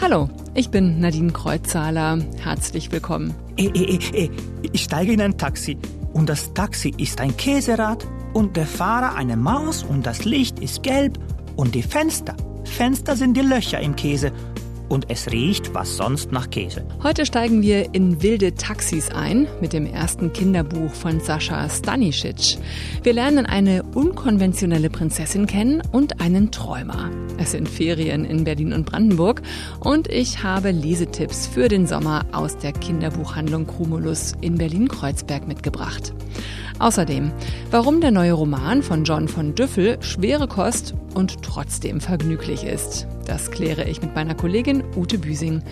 Hallo, ich bin Nadine Kreuzzahler. Herzlich willkommen. Eh, eh, eh, ich steige in ein Taxi und das Taxi ist ein Käserad und der Fahrer eine Maus und das Licht ist gelb und die Fenster. Fenster sind die Löcher im Käse und es riecht was sonst nach Käse. Heute steigen wir in wilde Taxis ein mit dem ersten Kinderbuch von Sascha Stanisic. Wir lernen eine unkonventionelle Prinzessin kennen und einen Träumer. Es sind Ferien in Berlin und Brandenburg und ich habe Lesetipps für den Sommer aus der Kinderbuchhandlung Cumulus in Berlin-Kreuzberg mitgebracht. Außerdem, warum der neue Roman von John von Düffel schwere Kost und trotzdem vergnüglich ist. Das kläre ich mit meiner Kollegin Ute Büsing.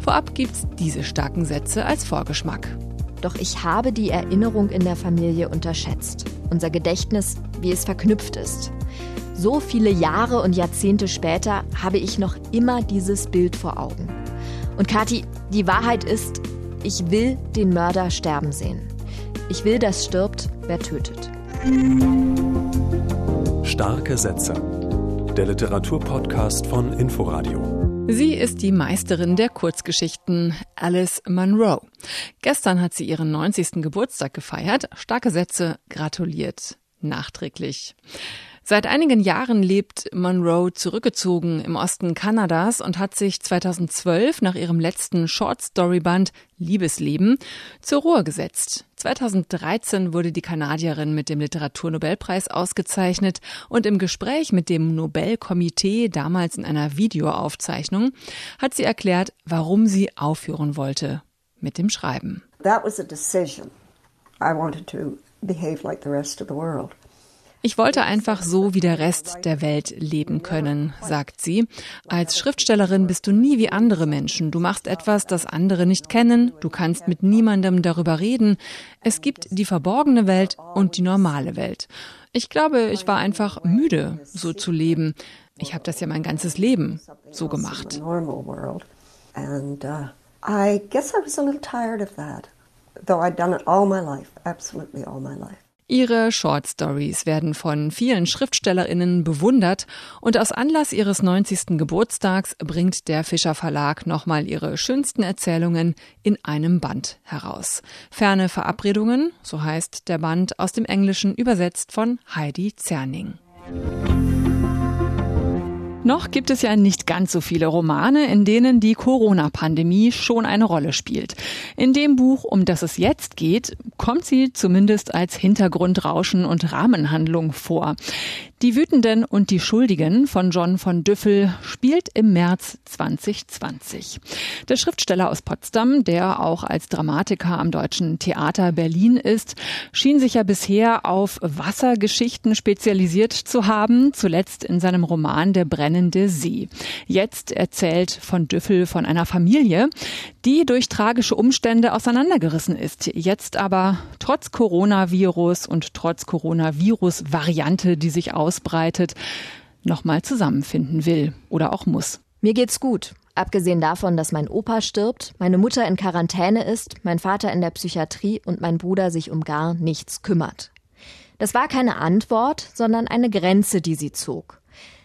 Vorab gibt's diese starken Sätze als Vorgeschmack. Doch ich habe die Erinnerung in der Familie unterschätzt. Unser Gedächtnis, wie es verknüpft ist. So viele Jahre und Jahrzehnte später habe ich noch immer dieses Bild vor Augen. Und Kathi, die Wahrheit ist, ich will den Mörder sterben sehen. Ich will, dass stirbt, wer tötet. Starke Sätze. Der Literaturpodcast von Inforadio. Sie ist die Meisterin der Kurzgeschichten, Alice Munro. Gestern hat sie ihren 90. Geburtstag gefeiert. Starke Sätze gratuliert nachträglich. Seit einigen Jahren lebt Monroe zurückgezogen im Osten Kanadas und hat sich 2012 nach ihrem letzten Short Story Band Liebesleben zur Ruhe gesetzt. 2013 wurde die Kanadierin mit dem Literaturnobelpreis ausgezeichnet und im Gespräch mit dem Nobelkomitee, damals in einer Videoaufzeichnung, hat sie erklärt, warum sie aufhören wollte mit dem Schreiben. That was a decision. I wanted to behave like the rest of the world. Ich wollte einfach so wie der Rest der Welt leben können, sagt sie. Als Schriftstellerin bist du nie wie andere Menschen. Du machst etwas, das andere nicht kennen. Du kannst mit niemandem darüber reden. Es gibt die verborgene Welt und die normale Welt. Ich glaube, ich war einfach müde, so zu leben. Ich habe das ja mein ganzes Leben so gemacht. Uh, I guess I was a little tired of that, though I'd done it all my life, absolutely all my life. Ihre Short Stories werden von vielen Schriftstellerinnen bewundert und aus Anlass ihres 90. Geburtstags bringt der Fischer Verlag nochmal ihre schönsten Erzählungen in einem Band heraus. Ferne Verabredungen, so heißt der Band aus dem Englischen übersetzt von Heidi Zerning. Noch gibt es ja nicht ganz so viele Romane, in denen die Corona-Pandemie schon eine Rolle spielt. In dem Buch, um das es jetzt geht, kommt sie zumindest als Hintergrundrauschen und Rahmenhandlung vor. Die Wütenden und die Schuldigen von John von Düffel spielt im März 2020. Der Schriftsteller aus Potsdam, der auch als Dramatiker am Deutschen Theater Berlin ist, schien sich ja bisher auf Wassergeschichten spezialisiert zu haben, zuletzt in seinem Roman Der brennende See. Jetzt erzählt von Düffel von einer Familie, die durch tragische Umstände auseinandergerissen ist, jetzt aber trotz Coronavirus und trotz Coronavirus-Variante, die sich aus ausbreitet, nochmal zusammenfinden will oder auch muss. Mir geht's gut. Abgesehen davon, dass mein Opa stirbt, meine Mutter in Quarantäne ist, mein Vater in der Psychiatrie und mein Bruder sich um gar nichts kümmert. Das war keine Antwort, sondern eine Grenze, die sie zog.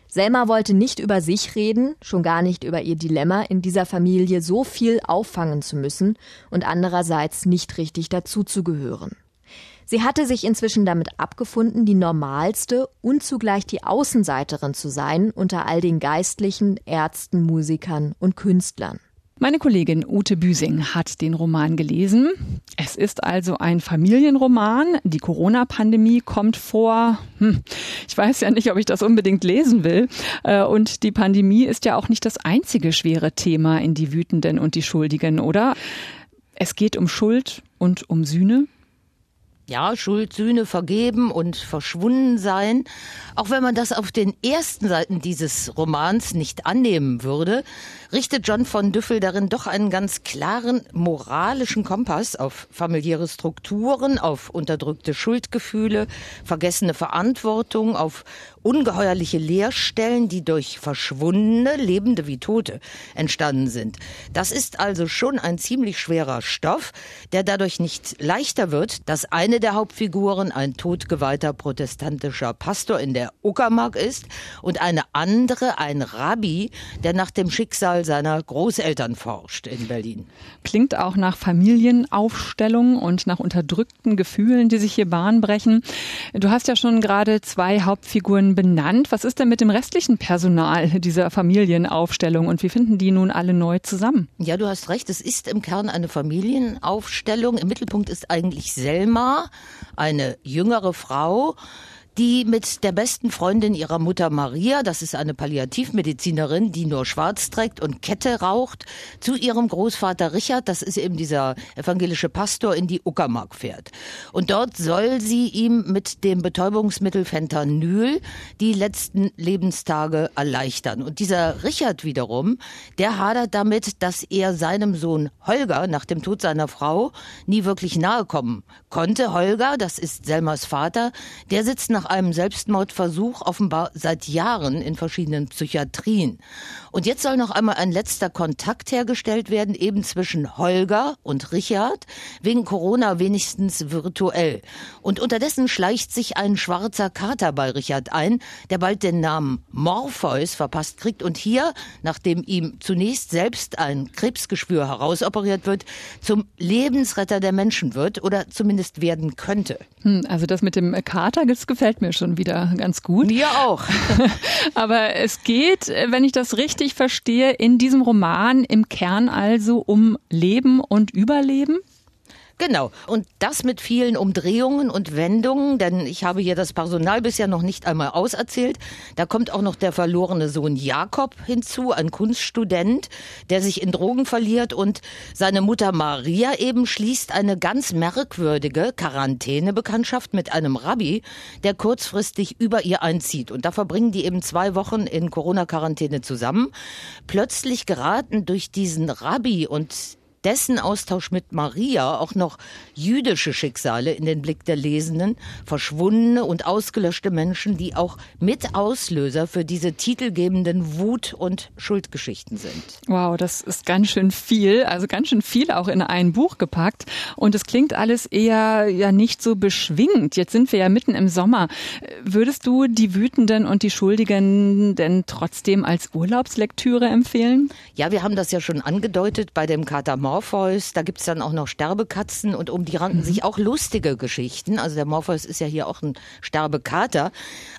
Selma wollte nicht über sich reden, schon gar nicht über ihr Dilemma, in dieser Familie so viel auffangen zu müssen und andererseits nicht richtig dazuzugehören. Sie hatte sich inzwischen damit abgefunden, die normalste und zugleich die Außenseiterin zu sein unter all den Geistlichen, Ärzten, Musikern und Künstlern. Meine Kollegin Ute Büsing hat den Roman gelesen. Es ist also ein Familienroman. Die Corona-Pandemie kommt vor. Hm, ich weiß ja nicht, ob ich das unbedingt lesen will. Äh, und die Pandemie ist ja auch nicht das einzige schwere Thema in die Wütenden und die Schuldigen, oder? Es geht um Schuld und um Sühne ja, Schuld, Sühne vergeben und verschwunden sein. Auch wenn man das auf den ersten Seiten dieses Romans nicht annehmen würde, richtet John von Düffel darin doch einen ganz klaren moralischen Kompass auf familiäre Strukturen, auf unterdrückte Schuldgefühle, vergessene Verantwortung, auf ungeheuerliche Leerstellen, die durch verschwundene, lebende wie Tote entstanden sind. Das ist also schon ein ziemlich schwerer Stoff, der dadurch nicht leichter wird, dass eine der Hauptfiguren ein totgeweihter protestantischer Pastor in der Uckermark ist und eine andere ein Rabbi, der nach dem Schicksal seiner Großeltern forscht in Berlin. Klingt auch nach Familienaufstellung und nach unterdrückten Gefühlen, die sich hier Bahn brechen. Du hast ja schon gerade zwei Hauptfiguren benannt. Was ist denn mit dem restlichen Personal dieser Familienaufstellung und wie finden die nun alle neu zusammen? Ja, du hast recht. Es ist im Kern eine Familienaufstellung. Im Mittelpunkt ist eigentlich Selma, eine jüngere Frau, die mit der besten Freundin ihrer Mutter Maria, das ist eine Palliativmedizinerin, die nur schwarz trägt und Kette raucht, zu ihrem Großvater Richard, das ist eben dieser evangelische Pastor, in die Uckermark fährt. Und dort soll sie ihm mit dem Betäubungsmittel Fentanyl die letzten Lebenstage erleichtern. Und dieser Richard wiederum, der hadert damit, dass er seinem Sohn Holger nach dem Tod seiner Frau nie wirklich nahe kommen konnte. Holger, das ist Selmas Vater, der sitzt nach einem Selbstmordversuch offenbar seit Jahren in verschiedenen Psychiatrien. Und jetzt soll noch einmal ein letzter Kontakt hergestellt werden, eben zwischen Holger und Richard, wegen Corona wenigstens virtuell. Und unterdessen schleicht sich ein schwarzer Kater bei Richard ein, der bald den Namen Morpheus verpasst kriegt und hier, nachdem ihm zunächst selbst ein Krebsgeschwür herausoperiert wird, zum Lebensretter der Menschen wird oder zumindest werden könnte. Hm, also das mit dem Kater, das gefällt mir schon wieder ganz gut. Mir auch. Aber es geht, wenn ich das richtig verstehe, in diesem Roman im Kern also um Leben und Überleben? Genau. Und das mit vielen Umdrehungen und Wendungen, denn ich habe hier das Personal bisher noch nicht einmal auserzählt. Da kommt auch noch der verlorene Sohn Jakob hinzu, ein Kunststudent, der sich in Drogen verliert und seine Mutter Maria eben schließt eine ganz merkwürdige Quarantänebekanntschaft mit einem Rabbi, der kurzfristig über ihr einzieht. Und da verbringen die eben zwei Wochen in Corona-Quarantäne zusammen. Plötzlich geraten durch diesen Rabbi und dessen Austausch mit Maria auch noch jüdische Schicksale in den Blick der Lesenden, verschwundene und ausgelöschte Menschen, die auch mit Auslöser für diese titelgebenden Wut- und Schuldgeschichten sind. Wow, das ist ganz schön viel, also ganz schön viel auch in ein Buch gepackt und es klingt alles eher ja nicht so beschwingt. Jetzt sind wir ja mitten im Sommer. Würdest du die Wütenden und die Schuldigen denn trotzdem als Urlaubslektüre empfehlen? Ja, wir haben das ja schon angedeutet bei dem Katamar Morpheus, da gibt es dann auch noch Sterbekatzen und um die ranken mhm. sich auch lustige Geschichten. Also der Morpheus ist ja hier auch ein Sterbekater.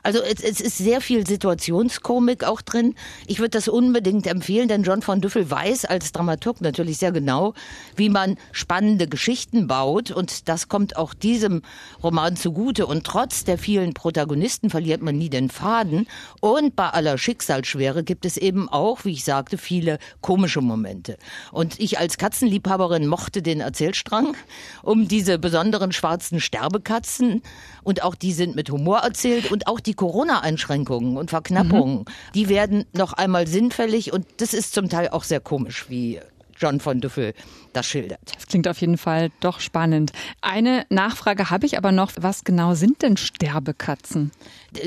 Also es, es ist sehr viel Situationskomik auch drin. Ich würde das unbedingt empfehlen, denn John von Düffel weiß als Dramaturg natürlich sehr genau, wie man spannende Geschichten baut und das kommt auch diesem Roman zugute. Und trotz der vielen Protagonisten verliert man nie den Faden und bei aller Schicksalsschwere gibt es eben auch, wie ich sagte, viele komische Momente. Und ich als Katzen Katzenliebhaberin mochte den Erzählstrang um diese besonderen schwarzen Sterbekatzen und auch die sind mit Humor erzählt und auch die Corona-Einschränkungen und Verknappungen, mhm. die werden noch einmal sinnfällig und das ist zum Teil auch sehr komisch, wie John von Düffel das schildert. Das klingt auf jeden Fall doch spannend. Eine Nachfrage habe ich aber noch. Was genau sind denn Sterbekatzen?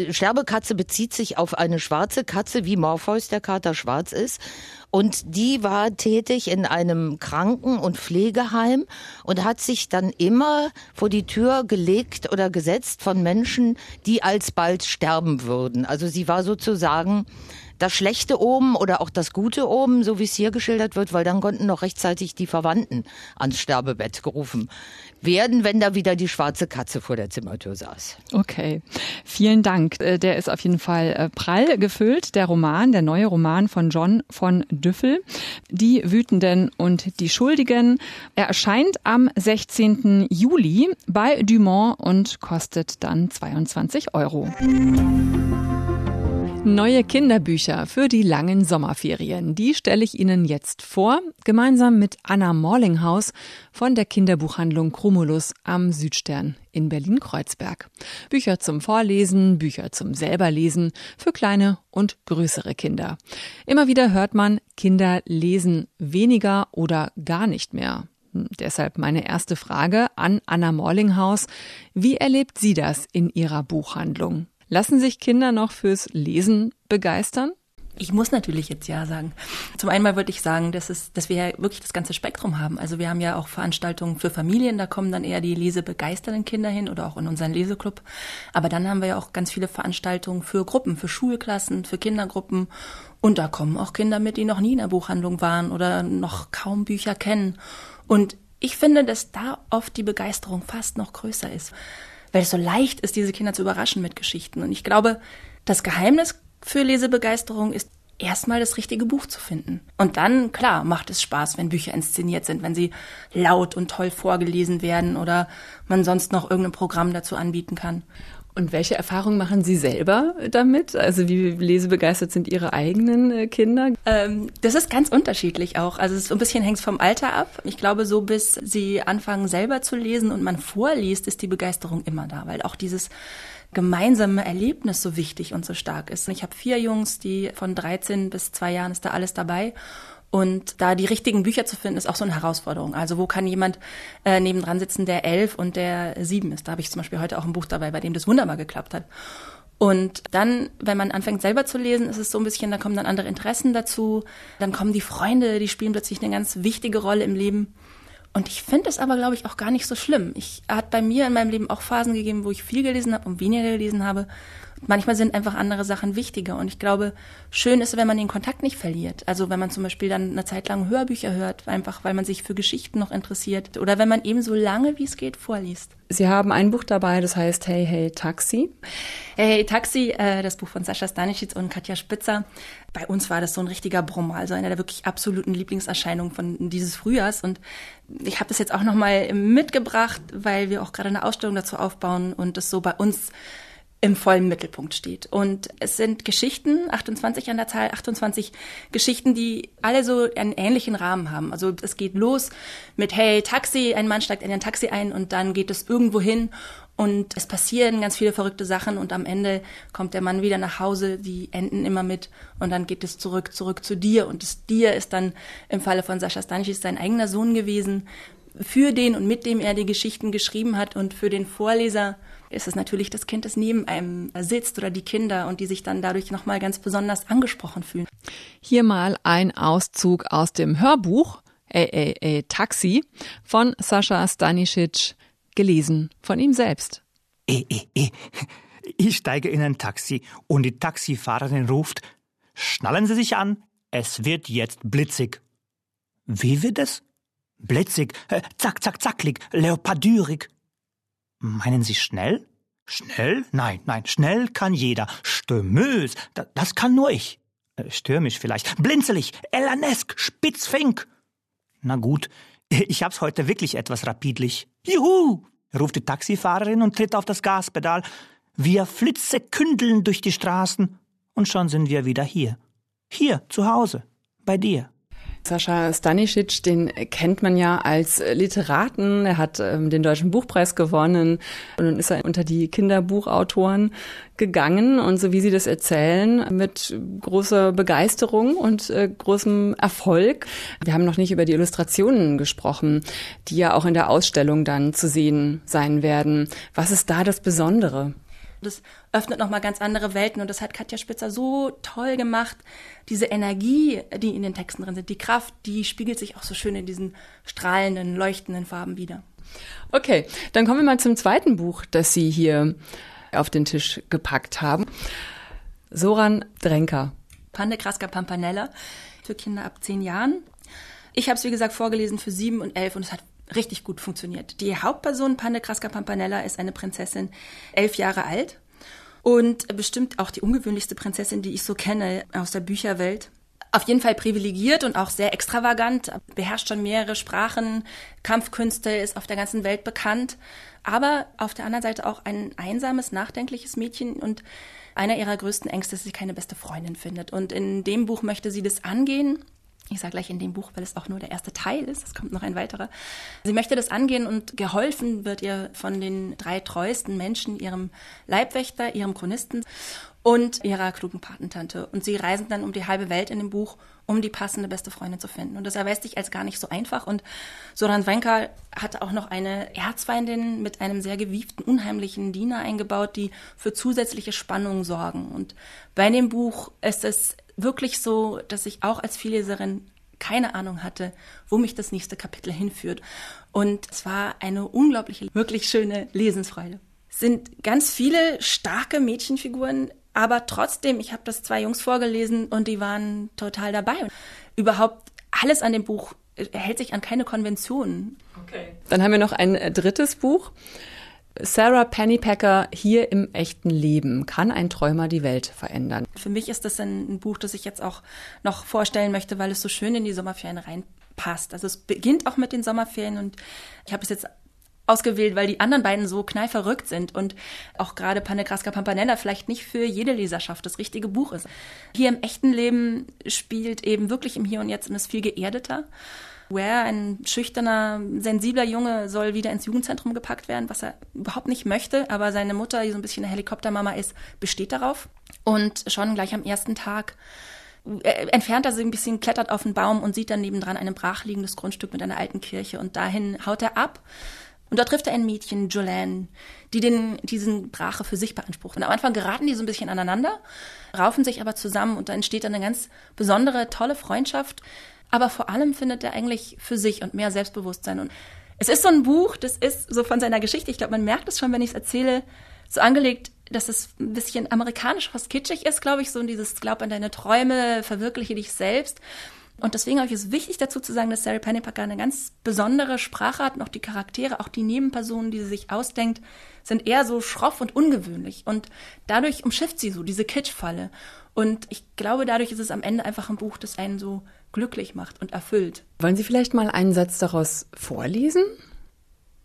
Sterbekatze bezieht sich auf eine schwarze Katze, wie Morpheus der Kater schwarz ist. Und die war tätig in einem Kranken- und Pflegeheim und hat sich dann immer vor die Tür gelegt oder gesetzt von Menschen, die alsbald sterben würden. Also sie war sozusagen das Schlechte oben oder auch das Gute oben, so wie es hier geschildert wird, weil dann konnten noch rechtzeitig die Verwandten ans Sterbebett gerufen werden, wenn da wieder die schwarze Katze vor der Zimmertür saß. Okay, vielen Dank. Äh, der ist auf jeden Fall äh, prall gefüllt, der Roman, der neue Roman von John von Düffel, Die Wütenden und die Schuldigen. Er erscheint am 16. Juli bei Dumont und kostet dann 22 Euro. Neue Kinderbücher für die langen Sommerferien. Die stelle ich Ihnen jetzt vor, gemeinsam mit Anna Morlinghaus von der Kinderbuchhandlung Chromulus am Südstern in Berlin-Kreuzberg. Bücher zum Vorlesen, Bücher zum selberlesen für kleine und größere Kinder. Immer wieder hört man, Kinder lesen weniger oder gar nicht mehr. Hm, deshalb meine erste Frage an Anna Morlinghaus. Wie erlebt sie das in ihrer Buchhandlung? Lassen sich Kinder noch fürs Lesen begeistern? Ich muss natürlich jetzt ja sagen. Zum einen würde ich sagen, dass, es, dass wir ja wirklich das ganze Spektrum haben. Also wir haben ja auch Veranstaltungen für Familien, da kommen dann eher die lesebegeisterten Kinder hin oder auch in unseren Leseclub. Aber dann haben wir ja auch ganz viele Veranstaltungen für Gruppen, für Schulklassen, für Kindergruppen. Und da kommen auch Kinder mit, die noch nie in der Buchhandlung waren oder noch kaum Bücher kennen. Und ich finde, dass da oft die Begeisterung fast noch größer ist, weil es so leicht ist, diese Kinder zu überraschen mit Geschichten. Und ich glaube, das Geheimnis für Lesebegeisterung ist erstmal das richtige Buch zu finden. Und dann, klar, macht es Spaß, wenn Bücher inszeniert sind, wenn sie laut und toll vorgelesen werden oder man sonst noch irgendein Programm dazu anbieten kann. Und welche Erfahrungen machen Sie selber damit? Also wie lesebegeistert sind Ihre eigenen äh, Kinder? Ähm, das ist ganz unterschiedlich auch. Also es ist ein bisschen hängt vom Alter ab. Ich glaube, so bis sie anfangen selber zu lesen und man vorliest, ist die Begeisterung immer da, weil auch dieses gemeinsame Erlebnis so wichtig und so stark ist. Ich habe vier Jungs, die von 13 bis zwei Jahren ist da alles dabei. Und da die richtigen Bücher zu finden, ist auch so eine Herausforderung. Also wo kann jemand äh, nebendran sitzen, der elf und der sieben ist? Da habe ich zum Beispiel heute auch ein Buch dabei, bei dem das wunderbar geklappt hat. Und dann, wenn man anfängt selber zu lesen, ist es so ein bisschen, da kommen dann andere Interessen dazu. Dann kommen die Freunde, die spielen plötzlich eine ganz wichtige Rolle im Leben. Und ich finde es aber, glaube ich, auch gar nicht so schlimm. Ich hat bei mir in meinem Leben auch Phasen gegeben, wo ich viel gelesen habe und weniger gelesen habe manchmal sind einfach andere Sachen wichtiger. Und ich glaube, schön ist, wenn man den Kontakt nicht verliert. Also wenn man zum Beispiel dann eine Zeit lang Hörbücher hört, einfach weil man sich für Geschichten noch interessiert. Oder wenn man eben so lange wie es geht vorliest. Sie haben ein Buch dabei, das heißt Hey Hey Taxi. Hey Hey Taxi, äh, das Buch von Sascha Stanisic und Katja Spitzer. Bei uns war das so ein richtiger Brummer, also einer der wirklich absoluten Lieblingserscheinungen von dieses Frühjahrs. Und ich habe das jetzt auch nochmal mitgebracht, weil wir auch gerade eine Ausstellung dazu aufbauen und das so bei uns im vollen Mittelpunkt steht. Und es sind Geschichten, 28 an der Zahl, 28 Geschichten, die alle so einen ähnlichen Rahmen haben. Also es geht los mit, hey, Taxi, ein Mann steigt in ein Taxi ein und dann geht es irgendwo hin und es passieren ganz viele verrückte Sachen und am Ende kommt der Mann wieder nach Hause, die enden immer mit und dann geht es zurück, zurück zu dir und das dir ist dann im Falle von Sascha Stanisic sein eigener Sohn gewesen, für den und mit dem er die Geschichten geschrieben hat und für den Vorleser ist es natürlich das Kind, das neben einem sitzt oder die Kinder und die sich dann dadurch nochmal ganz besonders angesprochen fühlen. Hier mal ein Auszug aus dem Hörbuch AAA Taxi von Sascha Stanisic, gelesen von ihm selbst. Eh, eh, eh. Ich steige in ein Taxi und die Taxifahrerin ruft, schnallen Sie sich an, es wird jetzt blitzig. Wie wird es? Blitzig, äh, zack, zack, zacklig, leopardürig. Meinen Sie schnell? Schnell? Nein, nein, schnell kann jeder. Stürmös, da, das kann nur ich. Äh, stürmisch vielleicht. Blinzelig, elanesk, spitzfink. Na gut, ich hab's heute wirklich etwas rapidlich. Juhu! ruft die Taxifahrerin und tritt auf das Gaspedal. Wir flitsekündeln durch die Straßen und schon sind wir wieder hier. Hier, zu Hause, bei dir. Sascha Stanisic, den kennt man ja als Literaten. Er hat ähm, den Deutschen Buchpreis gewonnen und dann ist er unter die Kinderbuchautoren gegangen und so wie Sie das erzählen, mit großer Begeisterung und äh, großem Erfolg. Wir haben noch nicht über die Illustrationen gesprochen, die ja auch in der Ausstellung dann zu sehen sein werden. Was ist da das Besondere? Das öffnet nochmal ganz andere Welten und das hat Katja Spitzer so toll gemacht. Diese Energie, die in den Texten drin sind, die Kraft, die spiegelt sich auch so schön in diesen strahlenden, leuchtenden Farben wieder. Okay, dann kommen wir mal zum zweiten Buch, das Sie hier auf den Tisch gepackt haben. Soran Drenker. Pande Kraska Pampanella für Kinder ab zehn Jahren. Ich habe es, wie gesagt, vorgelesen für sieben und elf und es hat richtig gut funktioniert. Die Hauptperson Pande Kraska Pampanella ist eine Prinzessin, elf Jahre alt und bestimmt auch die ungewöhnlichste Prinzessin, die ich so kenne aus der Bücherwelt. Auf jeden Fall privilegiert und auch sehr extravagant, beherrscht schon mehrere Sprachen, Kampfkünste, ist auf der ganzen Welt bekannt, aber auf der anderen Seite auch ein einsames, nachdenkliches Mädchen und einer ihrer größten Ängste ist, dass sie keine beste Freundin findet. Und in dem Buch möchte sie das angehen Ich sage gleich in dem Buch, weil es auch nur der erste Teil ist. Es kommt noch ein weiterer. Sie möchte das angehen und geholfen wird ihr von den drei treuesten Menschen, ihrem Leibwächter, ihrem Chronisten und ihrer klugen Patentante. Und sie reisen dann um die halbe Welt in dem Buch, um die passende beste Freundin zu finden. Und das erweist sich als gar nicht so einfach. Und Soran Wenka hat auch noch eine Erzfeindin mit einem sehr gewieften, unheimlichen Diener eingebaut, die für zusätzliche Spannung sorgen. Und bei dem Buch ist es wirklich so, dass ich auch als Vielleserin keine Ahnung hatte, wo mich das nächste Kapitel hinführt. Und es war eine unglaubliche, wirklich schöne Lesensfreude. Es sind ganz viele starke Mädchenfiguren aber trotzdem, ich habe das zwei Jungs vorgelesen und die waren total dabei. Überhaupt alles an dem Buch hält sich an keine Konventionen. Okay. Dann haben wir noch ein äh, drittes Buch. Sarah Pennypacker hier im echten Leben. Kann ein Träumer die Welt verändern? Für mich ist das ein, Buch, das ich jetzt auch noch vorstellen möchte, weil es so schön in die Sommerferien reinpasst. Also es beginnt auch mit den Sommerferien und ich habe es jetzt ausgewählt, weil die anderen beiden so knallverrückt sind und auch gerade Panegraska Pampanella vielleicht nicht für jede Leserschaft das richtige Buch ist. Hier im echten Leben spielt eben wirklich im Hier und Jetzt und ist viel geerdeter. Ware, ein schüchterner, sensibler Junge, soll wieder ins Jugendzentrum gepackt werden, was er überhaupt nicht möchte, aber seine Mutter, die so ein bisschen eine Helikoptermama ist, besteht darauf. Und schon gleich am ersten Tag äh, entfernt er sich ein bisschen, klettert auf den Baum und sieht dann nebendran ein brachliegendes Grundstück mit einer alten Kirche und dahin haut er ab und dort trifft er ein Mädchen, Jolene, die den, diesen Brache für sich beansprucht. Und am Anfang geraten die so ein bisschen aneinander, raufen sich aber zusammen und da entsteht dann eine ganz besondere, tolle Freundschaft. Aber vor allem findet er eigentlich für sich und mehr Selbstbewusstsein. Und es ist so ein Buch, das ist so von seiner Geschichte, ich glaube, man merkt es schon, wenn ich es erzähle, so angelegt, dass es ein bisschen amerikanisch, was kitschig ist, glaube ich, so dieses Glaub an deine Träume, verwirkliche dich selbst. Und deswegen habe ich es wichtig dazu zu sagen, dass Sarah Pennypacker eine ganz besondere Sprache hat und auch die Charaktere, auch die Nebenpersonen, die sie sich ausdenkt, sind eher so schroff und ungewöhnlich. Und dadurch umschifft sie so diese Kitschfalle. Und ich glaube, dadurch ist es am Ende einfach ein Buch, das einen so glücklich macht und erfüllt. Wollen Sie vielleicht mal einen Satz daraus vorlesen?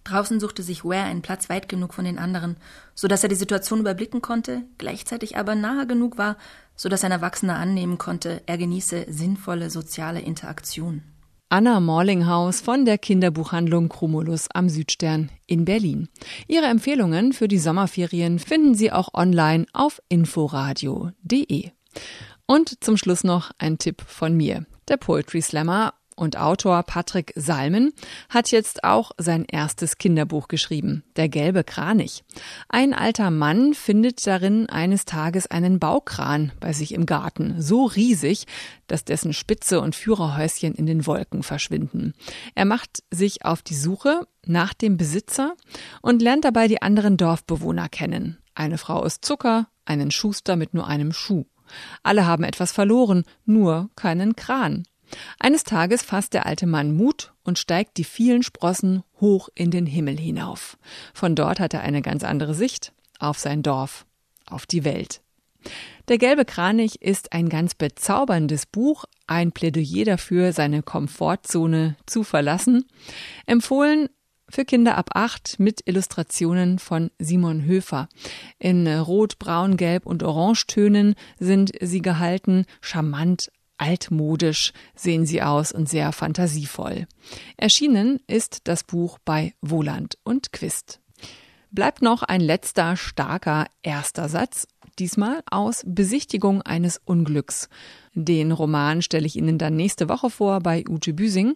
Draußen suchte sich Ware einen Platz weit genug von den anderen, so dass er die Situation überblicken konnte, gleichzeitig aber nahe genug war, so dass ein Erwachsener annehmen konnte, er genieße sinnvolle soziale Interaktion. Anna Morlinghaus von der Kinderbuchhandlung Chromulus am Südstern in Berlin. Ihre Empfehlungen für die Sommerferien finden Sie auch online auf inforadio.de. Und zum Schluss noch ein Tipp von mir. Der Poetry Slammer und Autor Patrick Salmen hat jetzt auch sein erstes Kinderbuch geschrieben, Der gelbe Kranich. Ein alter Mann findet darin eines Tages einen Baukran bei sich im Garten, so riesig, dass dessen Spitze und Führerhäuschen in den Wolken verschwinden. Er macht sich auf die Suche nach dem Besitzer und lernt dabei die anderen Dorfbewohner kennen. Eine Frau ist Zucker, einen Schuster mit nur einem Schuh. Alle haben etwas verloren, nur keinen Kran. Eines Tages fasst der alte Mann Mut und steigt die vielen Sprossen hoch in den Himmel hinauf. Von dort hat er eine ganz andere Sicht auf sein Dorf, auf die Welt. Der gelbe Kranich ist ein ganz bezauberndes Buch, ein Plädoyer dafür, seine Komfortzone zu verlassen. Empfohlen für Kinder ab acht mit Illustrationen von Simon Höfer. In Rot, Braun, Gelb und Orangetönen sind sie gehalten, charmant, altmodisch sehen sie aus und sehr fantasievoll. Erschienen ist das Buch bei Woland und Quist. Bleibt noch ein letzter starker erster Satz, diesmal aus Besichtigung eines Unglücks. Den Roman stelle ich Ihnen dann nächste Woche vor bei Ute Büsing,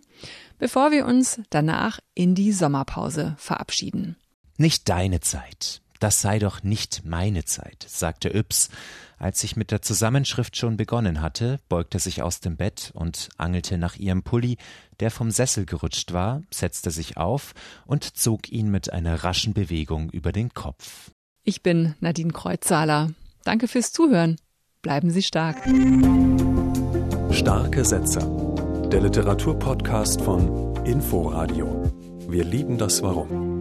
bevor wir uns danach in die Sommerpause verabschieden. Nicht deine Zeit. Das sei doch nicht meine Zeit, sagte Yps. Als ich mit der Zusammenschrift schon begonnen hatte, beugte sich aus dem Bett und angelte nach ihrem Pulli, der vom Sessel gerutscht war, setzte sich auf und zog ihn mit einer raschen Bewegung über den Kopf. Ich bin Nadine Kreuzzahler. Danke fürs Zuhören. Bleiben Sie stark. Starke Sätze. Der Literaturpodcast von Inforadio. Wir lieben das Warum.